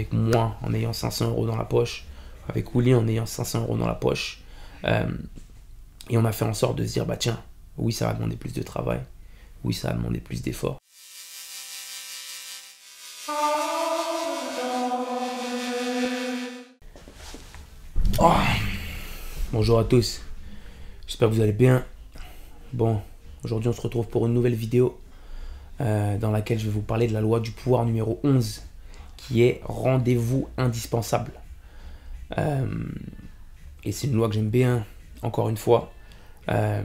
avec moi en ayant 500 euros dans la poche, avec Ouli en ayant 500 euros dans la poche. Euh, et on a fait en sorte de se dire, bah tiens, oui, ça va demander plus de travail, oui, ça va demander plus d'efforts. Oh. Bonjour à tous, j'espère que vous allez bien. Bon, aujourd'hui on se retrouve pour une nouvelle vidéo euh, dans laquelle je vais vous parler de la loi du pouvoir numéro 11 qui est rendez-vous indispensable. Euh, et c'est une loi que j'aime bien, encore une fois. Euh,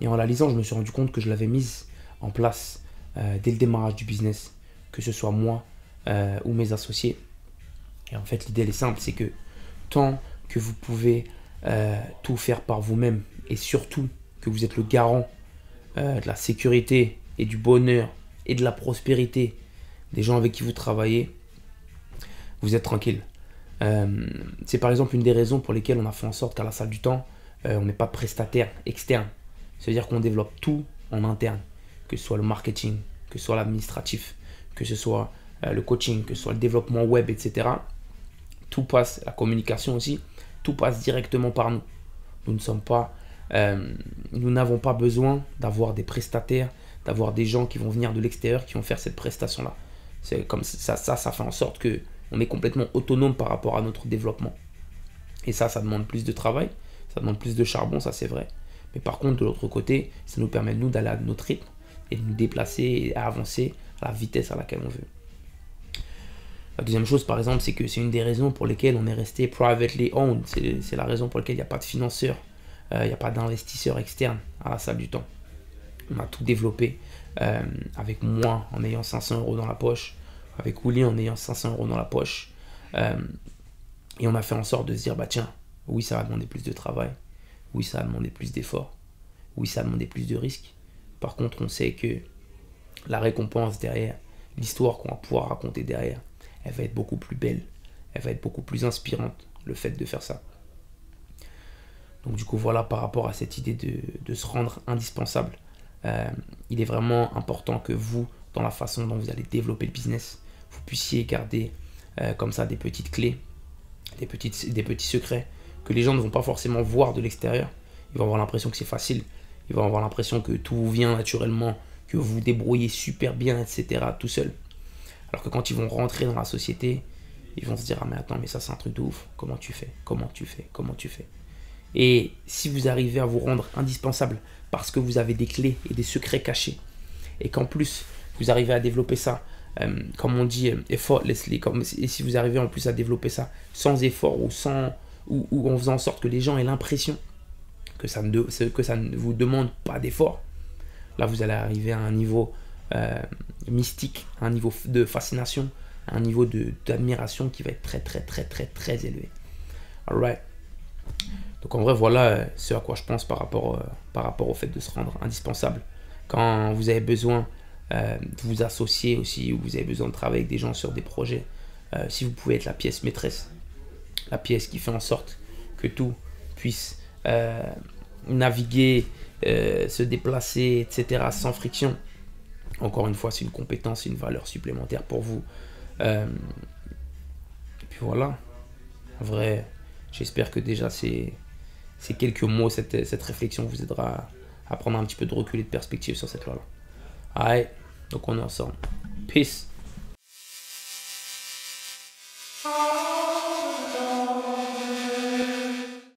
et en la lisant, je me suis rendu compte que je l'avais mise en place dès le démarrage du business, que ce soit moi ou mes associés. Et en fait, l'idée est simple, c'est que tant que vous pouvez tout faire par vous-même et surtout que vous êtes le garant de la sécurité et du bonheur et de la prospérité des gens avec qui vous travaillez, vous êtes tranquille. Euh, c'est par exemple une des raisons pour lesquelles on a fait en sorte qu'à la salle du temps, euh, on n'est pas prestataire externe. C'est-à-dire qu'on développe tout en interne, que ce soit le marketing, que ce soit l'administratif, que ce soit euh, le coaching, que ce soit le développement web, etc. Tout passe, la communication aussi, tout passe directement par nous. Nous ne sommes pas, nous n'avons pas besoin d'avoir des prestataires, d'avoir des gens qui vont venir de l'extérieur qui vont faire cette prestation-là. C'est comme ça, ça, ça fait en sorte que on est complètement autonome par rapport à notre développement. Et ça, ça demande plus de travail, ça demande plus de charbon, ça c'est vrai. Mais par contre, de l'autre côté, ça nous permet nous d'aller à notre rythme et de nous déplacer et avancer à la vitesse à laquelle on veut. La deuxième chose, par exemple, c'est que c'est une des raisons pour lesquelles on est resté privately owned. C'est la raison pour laquelle il n'y a pas de financeur, euh, il n'y a pas d'investisseur externe à la salle du temps on a tout développé euh, avec moi en ayant 500 euros dans la poche, avec Ouli en ayant 500 euros dans la poche. Euh, et on a fait en sorte de se dire, bah tiens, oui, ça va demander plus de travail, oui, ça va demander plus d'efforts, oui, ça va demander plus de risques. Par contre, on sait que la récompense derrière, l'histoire qu'on va pouvoir raconter derrière, elle va être beaucoup plus belle, elle va être beaucoup plus inspirante, le fait de faire ça. Donc du coup, voilà par rapport à cette idée de, de se rendre indispensable euh, il est vraiment important que vous, dans la façon dont vous allez développer le business, vous puissiez garder euh, comme ça des petites clés, des, petites, des petits secrets que les gens ne vont pas forcément voir de l'extérieur. Ils vont avoir l'impression que c'est facile. Ils vont avoir l'impression que tout vient naturellement, que vous vous débrouillez super bien, etc. tout seul. Alors que quand ils vont rentrer dans la société, ils vont se dire Ah, mais attends, mais ça c'est un truc de ouf. Comment tu fais? Comment tu fais? Comment tu fais? Et si vous arrivez à vous rendre indispensable parce que vous avez des clés et des secrets cachés. Et qu'en plus, vous arrivez à développer ça, euh, comme on dit, euh, effortlessly. Comme, et si vous arrivez en plus à développer ça sans effort ou, sans, ou, en faisant en sorte que les gens aient l'impression que ça, ne, que ça ne vous demande pas d'effort, là vous allez arriver à un niveau euh, mystique, un niveau de fascination, un niveau d'admiration qui va être très très très très très élevé. Alright. Donc en vrai, voilà ce à quoi je pense par rapport, par rapport au fait de se rendre indispensable. Quand vous avez besoin euh, vous associer aussi, ou vous avez besoin de travailler avec des gens sur des projets, si vous pouvez être la pièce maîtresse, la pièce qui fait en sorte que tout puisse naviguer, se déplacer, etc., sans friction, encore une fois, c'est une compétence, une valeur supplémentaire pour vous. et puis voilà. En vrai, j'espère que déjà ces quelques mots, cette, cette réflexion vous aidera à, prendre un petit peu de recul et de perspective sur cette loi-là. Allez, donc on est ensemble. Peace.